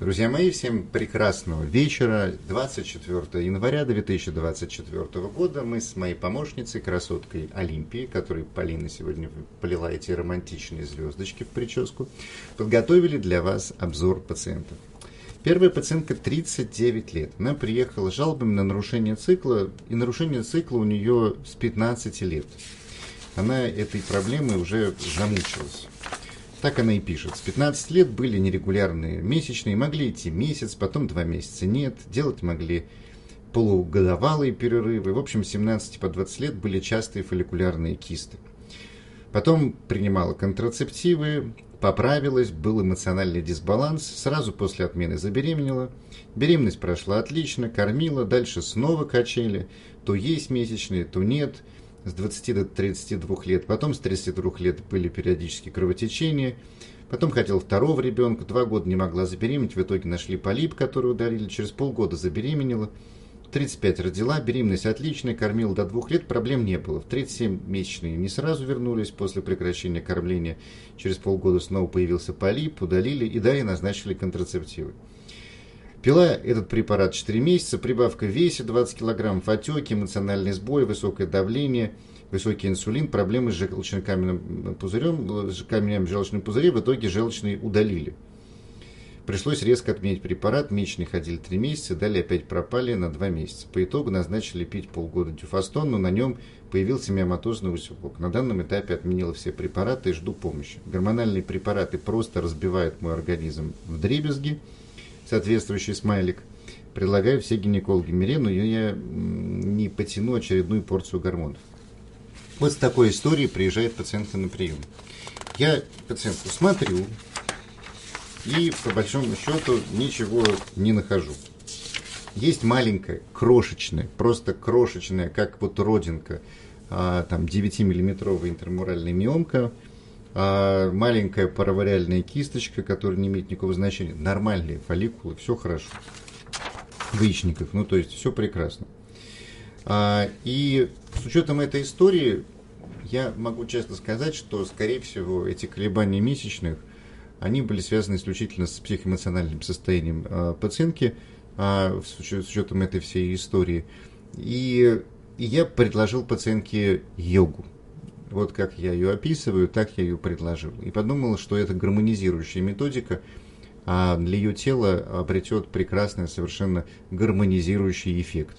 Друзья мои, всем прекрасного вечера. 24 января 2024 года мы с моей помощницей, красоткой Олимпией, которой Полина сегодня полила эти романтичные звездочки в прическу, подготовили для вас обзор пациентов. Первая пациентка 39 лет. Она приехала с жалобами на нарушение цикла, и нарушение цикла у нее с 15 лет. Она этой проблемой уже замучилась. Так она и пишет. С 15 лет были нерегулярные месячные, могли идти месяц, потом два месяца нет, делать могли полугодовалые перерывы. В общем, с 17 по 20 лет были частые фолликулярные кисты. Потом принимала контрацептивы, поправилась, был эмоциональный дисбаланс, сразу после отмены забеременела. Беременность прошла отлично, кормила, дальше снова качели, то есть месячные, то нет – с 20 до 32 лет, потом с 32 лет были периодические кровотечения, потом хотел второго ребенка, два года не могла забеременеть, в итоге нашли полип, который удалили, через полгода забеременела, 35 родила, беременность отличная, кормила до двух лет, проблем не было. В 37 месячные не сразу вернулись после прекращения кормления, через полгода снова появился полип, удалили и далее назначили контрацептивы. Пила этот препарат 4 месяца, прибавка в весе 20 килограммов, отеки, эмоциональный сбой, высокое давление, высокий инсулин, проблемы с желчно-каменным пузырем, с камнями в желчном пузыре, в итоге желчный удалили. Пришлось резко отменить препарат, месячные ходили 3 месяца, далее опять пропали на 2 месяца. По итогу назначили пить полгода дюфастон, но на нем появился миоматозный усилок. На данном этапе отменила все препараты и жду помощи. Гормональные препараты просто разбивают мой организм в дребезги, соответствующий смайлик. Предлагаю все гинекологи Мирену, и я не потяну очередную порцию гормонов. Вот с такой историей приезжает пациентка на прием. Я пациентку смотрю и по большому счету ничего не нахожу. Есть маленькая, крошечная, просто крошечная, как вот родинка, а, там 9-миллиметровая интермуральная миомка – а маленькая паравариальная кисточка, которая не имеет никакого значения, нормальные фолликулы, все хорошо. В яичниках, ну то есть все прекрасно. А, и с учетом этой истории, я могу честно сказать, что, скорее всего, эти колебания месячных, они были связаны исключительно с психоэмоциональным состоянием а, пациентки, а, с, с учетом этой всей истории. И, и я предложил пациентке йогу вот как я ее описываю, так я ее предложил. И подумал, что это гармонизирующая методика, а для ее тела обретет прекрасный, совершенно гармонизирующий эффект.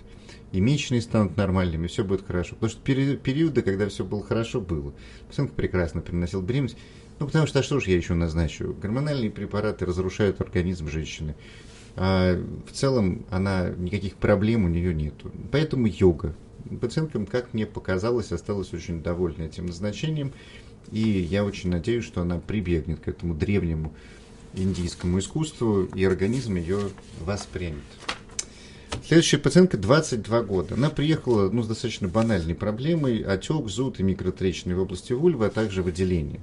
И месячные станут нормальными, все будет хорошо. Потому что периоды, когда все было хорошо, было. Пациентка прекрасно переносил беременность. Ну, потому что, а что же я еще назначу? Гормональные препараты разрушают организм женщины. А в целом она никаких проблем у нее нету. Поэтому йога пациенткам, как мне показалось, осталась очень довольна этим назначением. И я очень надеюсь, что она прибегнет к этому древнему индийскому искусству, и организм ее воспримет. Следующая пациентка 22 года. Она приехала ну, с достаточно банальной проблемой. Отек, зуд и микротрещины в области вульвы, а также выделение.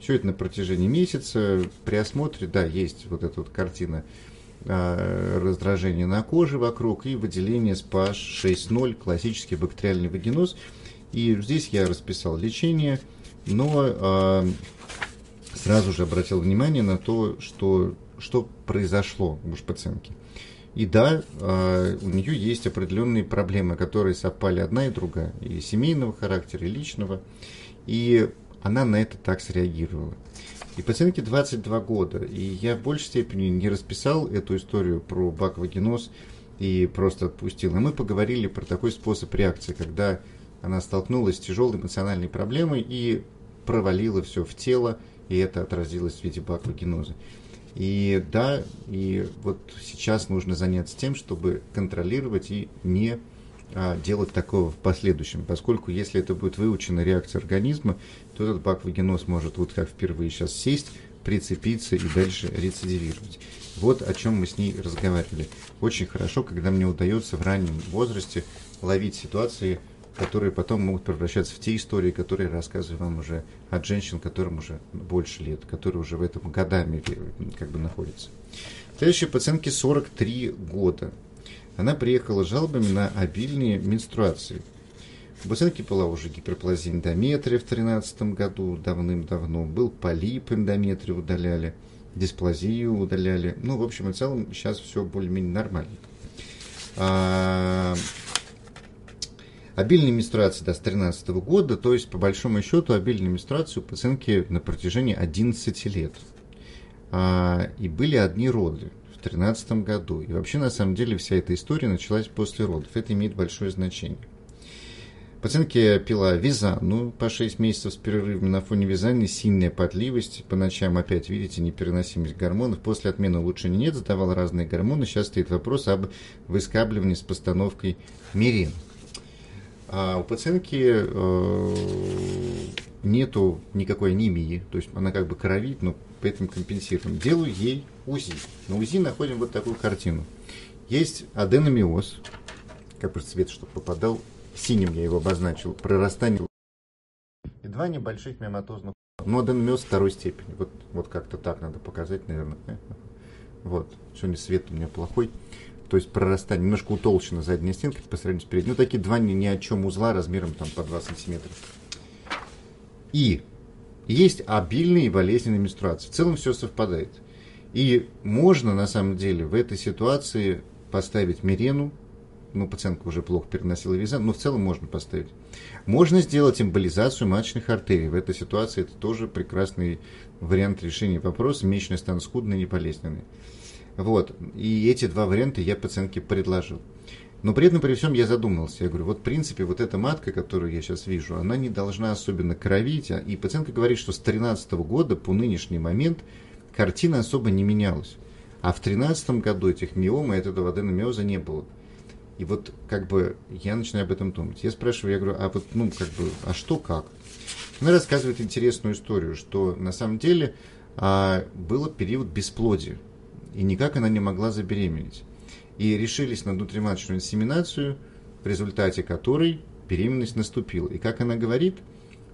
Все это на протяжении месяца. При осмотре, да, есть вот эта вот картина раздражение на коже вокруг и выделение с PH 6.0, классический бактериальный вагиноз. И здесь я расписал лечение, но э, сразу же обратил внимание на то, что, что произошло у пациентки. И да, э, у нее есть определенные проблемы, которые совпали одна и другая, и семейного характера, и личного. И она на это так среагировала. И пациентке 22 года. И я в большей степени не расписал эту историю про баквагеноз и просто отпустил. И мы поговорили про такой способ реакции, когда она столкнулась с тяжелой эмоциональной проблемой и провалила все в тело, и это отразилось в виде баквагеноза. И да, и вот сейчас нужно заняться тем, чтобы контролировать и не делать такого в последующем, поскольку если это будет выучена реакция организма, то этот баквагеноз может вот как впервые сейчас сесть, прицепиться и дальше рецидивировать. Вот о чем мы с ней разговаривали. Очень хорошо, когда мне удается в раннем возрасте ловить ситуации, которые потом могут превращаться в те истории, которые я рассказываю вам уже от женщин, которым уже больше лет, которые уже в этом годами как бы находятся. Следующей пациентке 43 года. Она приехала с жалобами на обильные менструации. У пациентки была уже гиперплазия эндометрия в 2013 году, давным-давно. Был полип эндометрия, удаляли. дисплазию удаляли. Ну, в общем и целом, сейчас все более-менее нормально. А, обильные менструации да, с 2013 года, то есть, по большому счету, обильные менструации у пациентки на протяжении 11 лет. А, и были одни роды в 2013 году. И вообще, на самом деле, вся эта история началась после родов. Это имеет большое значение. Пациентке пила визану по 6 месяцев с перерывами на фоне вязания, сильная потливость, по ночам опять, видите, непереносимость гормонов. После отмены улучшения нет, задавал разные гормоны. Сейчас стоит вопрос об выскабливании с постановкой мирин. А у пациентки э, нету никакой анемии, то есть она как бы кровит, но поэтому компенсируем. Делаю ей УЗИ. На УЗИ находим вот такую картину. Есть аденомиоз, как бы цвет, чтобы попадал синим я его обозначил, прорастание и два небольших миоматозных. Ну, аденомиоз второй степени. Вот, вот как-то так надо показать, наверное. Вот. Сегодня свет у меня плохой. То есть прорастание, немножко утолщена задняя стенка по сравнению с передней. Ну, такие два ни, ни о чем узла размером там по 2 сантиметра. И есть обильные и болезненные менструации. В целом все совпадает. И можно, на самом деле, в этой ситуации поставить мирену, ну, пациентка уже плохо переносила визан, но в целом можно поставить. Можно сделать эмболизацию маточных артерий. В этой ситуации это тоже прекрасный вариант решения вопроса. Месячные станут скудные, не. Вот. И эти два варианта я пациентке предложил. Но при этом, при всем, я задумался. Я говорю, вот в принципе, вот эта матка, которую я сейчас вижу, она не должна особенно кровить. И пациентка говорит, что с 2013 года по нынешний момент картина особо не менялась. А в 2013 году этих миом и этого аденомиоза не было. И вот как бы я начинаю об этом думать. Я спрашиваю, я говорю, а вот, ну, как бы, а что как? Она рассказывает интересную историю, что на самом деле а, был период бесплодия, и никак она не могла забеременеть. И решились на внутриматочную инсеминацию, в результате которой беременность наступила. И как она говорит,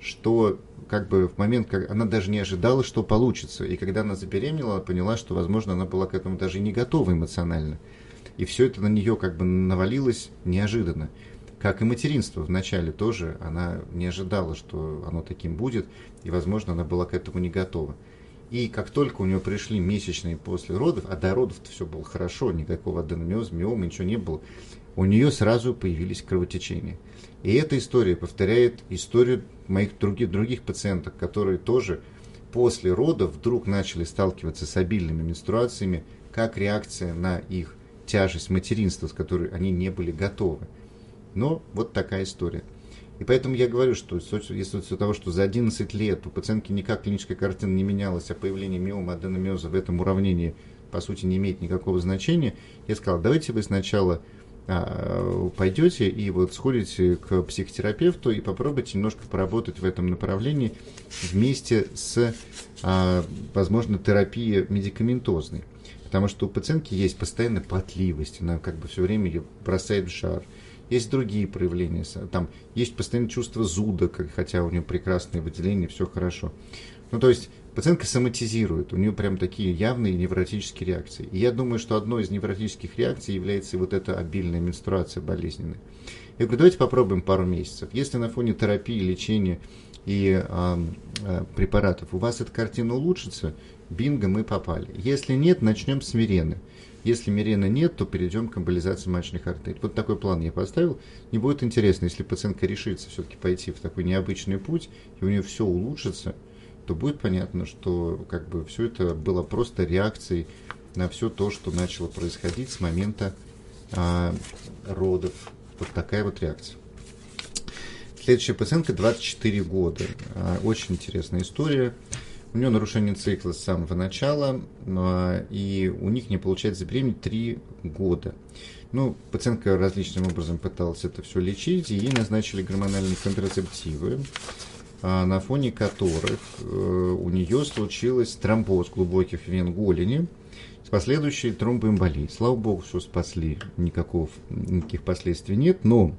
что как бы в момент, как она даже не ожидала, что получится. И когда она забеременела, поняла, что, возможно, она была к этому даже не готова эмоционально и все это на нее как бы навалилось неожиданно. Как и материнство вначале тоже, она не ожидала, что оно таким будет, и, возможно, она была к этому не готова. И как только у нее пришли месячные после родов, а до родов все было хорошо, никакого аденомиоза, миома, ничего не было, у нее сразу появились кровотечения. И эта история повторяет историю моих других, других пациенток, которые тоже после родов вдруг начали сталкиваться с обильными менструациями, как реакция на их тяжесть материнства, с которой они не были готовы. Но вот такая история. И поэтому я говорю, что если из того, что за 11 лет у пациентки никак клиническая картина не менялась, а появление миома аденомиоза в этом уравнении, по сути, не имеет никакого значения, я сказал, давайте вы сначала а, пойдете и вот сходите к психотерапевту и попробуйте немножко поработать в этом направлении вместе с, а, возможно, терапией медикаментозной потому что у пациентки есть постоянная потливость, она как бы все время ее бросает в жар. Есть другие проявления, там есть постоянное чувство зуда, хотя у нее прекрасные выделения, все хорошо. Ну, то есть пациентка соматизирует, у нее прям такие явные невротические реакции. И я думаю, что одной из невротических реакций является вот эта обильная менструация болезненная. Я говорю, давайте попробуем пару месяцев. Если на фоне терапии, лечения и э, препаратов у вас эта картина улучшится, бинго, мы попали. Если нет, начнем с мирены. Если мирены нет, то перейдем к эмболизации маточных артерий. Вот такой план я поставил. Не будет интересно, если пациентка решится все-таки пойти в такой необычный путь, и у нее все улучшится, то будет понятно, что как бы все это было просто реакцией на все то, что начало происходить с момента а, родов. Вот такая вот реакция. Следующая пациентка 24 года. А, очень интересная история. У нее нарушение цикла с самого начала, а, и у них не получается забеременеть 3 года. Ну, пациентка различным образом пыталась это все лечить, и ей назначили гормональные контрацептивы, а, на фоне которых э, у нее случилось тромбоз глубоких вен голени с последующей тромбоэмболией. Слава богу, все спасли, никакого, никаких последствий нет, но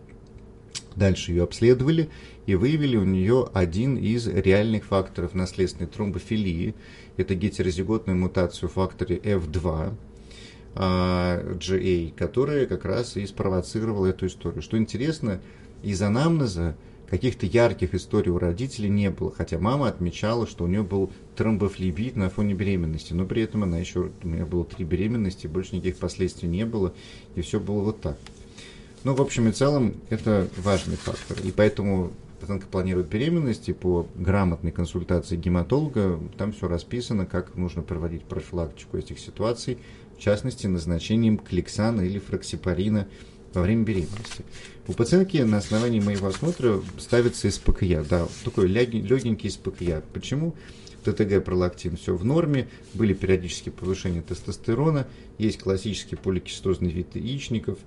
Дальше ее обследовали и выявили у нее один из реальных факторов наследственной тромбофилии. Это гетерозиготную мутацию в факторе F2, GA, которая как раз и спровоцировала эту историю. Что интересно, из анамнеза каких-то ярких историй у родителей не было, хотя мама отмечала, что у нее был тромбофлебит на фоне беременности, но при этом она еще, у меня было три беременности, больше никаких последствий не было, и все было вот так. Ну, в общем и целом, это важный фактор, и поэтому пациентка планирует беременность, и по грамотной консультации гематолога там все расписано, как нужно проводить профилактику этих ситуаций, в частности, назначением кликсана или фраксипарина во время беременности. У пациентки на основании моего осмотра ставится СПКЯ, да, такой легенький СПКЯ. Почему? ТТГ, пролактин, все в норме, были периодические повышения тестостерона, есть классический поликистозный вид яичников,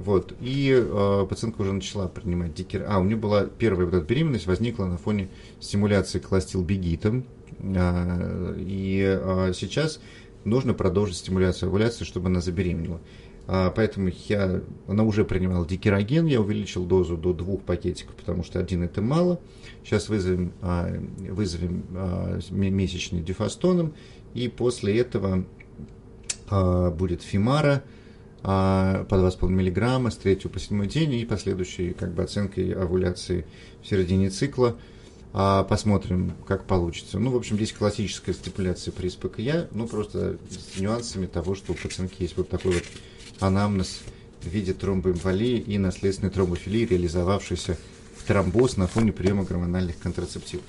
вот, и э, пациентка уже начала принимать дикер... А, у нее была первая вот эта беременность, возникла на фоне стимуляции кластилбегитом, э, и э, сейчас нужно продолжить стимуляцию овуляции, чтобы она забеременела. А, поэтому я, она уже принимала дикероген, я увеличил дозу до двух пакетиков, потому что один это мало. Сейчас вызовем, а, вызовем а, месячный дефастоном, и после этого а, будет фимара а, по 2,5 мг с 3 по 7 день и последующей как бы, оценкой овуляции в середине цикла. А, посмотрим, как получится. Ну, в общем, здесь классическая стипуляция при СПКЯ, ну, просто с нюансами того, что у пациентки есть вот такой вот анамнез в виде тромбоэмболии и наследственной тромбофилии, реализовавшейся в тромбоз на фоне приема гормональных контрацептивов.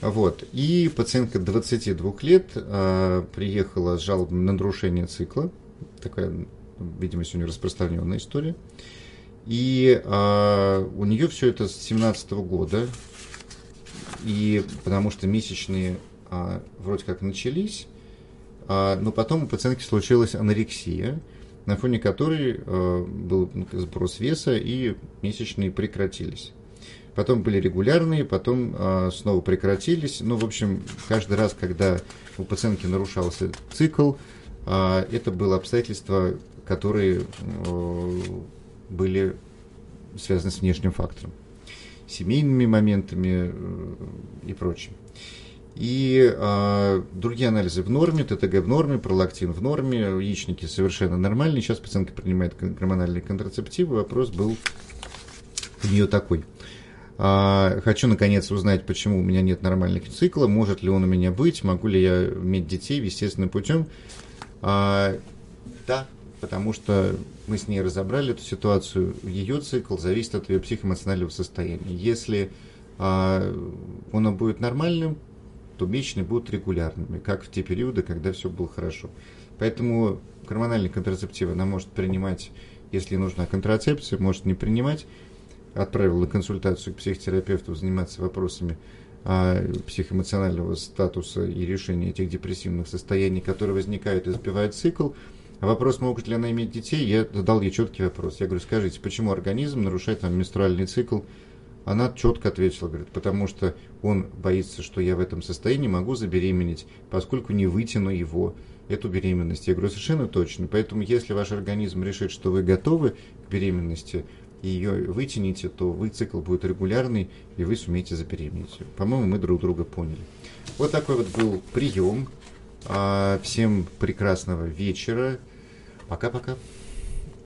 Вот. И пациентка 22 лет э, приехала с жалобой на нарушение цикла. Такая, видимо, сегодня распространенная история. И э, у нее все это с 17 года. И потому что месячные э, вроде как начались, а, но потом у пациентки случилась анорексия, на фоне которой э, был сброс веса и месячные прекратились. Потом были регулярные, потом э, снова прекратились. Ну, в общем, каждый раз, когда у пациентки нарушался цикл, это было обстоятельства, которые были связаны с внешним фактором, семейными моментами и прочим. И э, другие анализы в норме, ТТГ в норме, пролактин в норме, яичники совершенно нормальные. Сейчас пациентка принимает гормональные контрацептивы. Вопрос был у нее такой. А, хочу наконец узнать, почему у меня нет нормальных цикла, может ли он у меня быть, могу ли я иметь детей естественным путем. А, да, потому что мы с ней разобрали эту ситуацию. Ее цикл зависит от ее психоэмоционального состояния. Если а, он будет нормальным, то месячные будут регулярными, как в те периоды, когда все было хорошо. Поэтому гормональные контрацептивы она может принимать, если нужна контрацепция, может не принимать. Отправила на консультацию к психотерапевту заниматься вопросами психоэмоционального статуса и решения этих депрессивных состояний, которые возникают и сбивают цикл. А вопрос, могут ли она иметь детей, я задал ей четкий вопрос. Я говорю, скажите, почему организм нарушает вам менструальный цикл она четко ответила, говорит, потому что он боится, что я в этом состоянии могу забеременеть, поскольку не вытяну его, эту беременность. Я говорю, совершенно точно. Поэтому, если ваш организм решит, что вы готовы к беременности, и ее вытяните, то вы цикл будет регулярный, и вы сумеете забеременеть. По-моему, мы друг друга поняли. Вот такой вот был прием. А, всем прекрасного вечера. Пока-пока.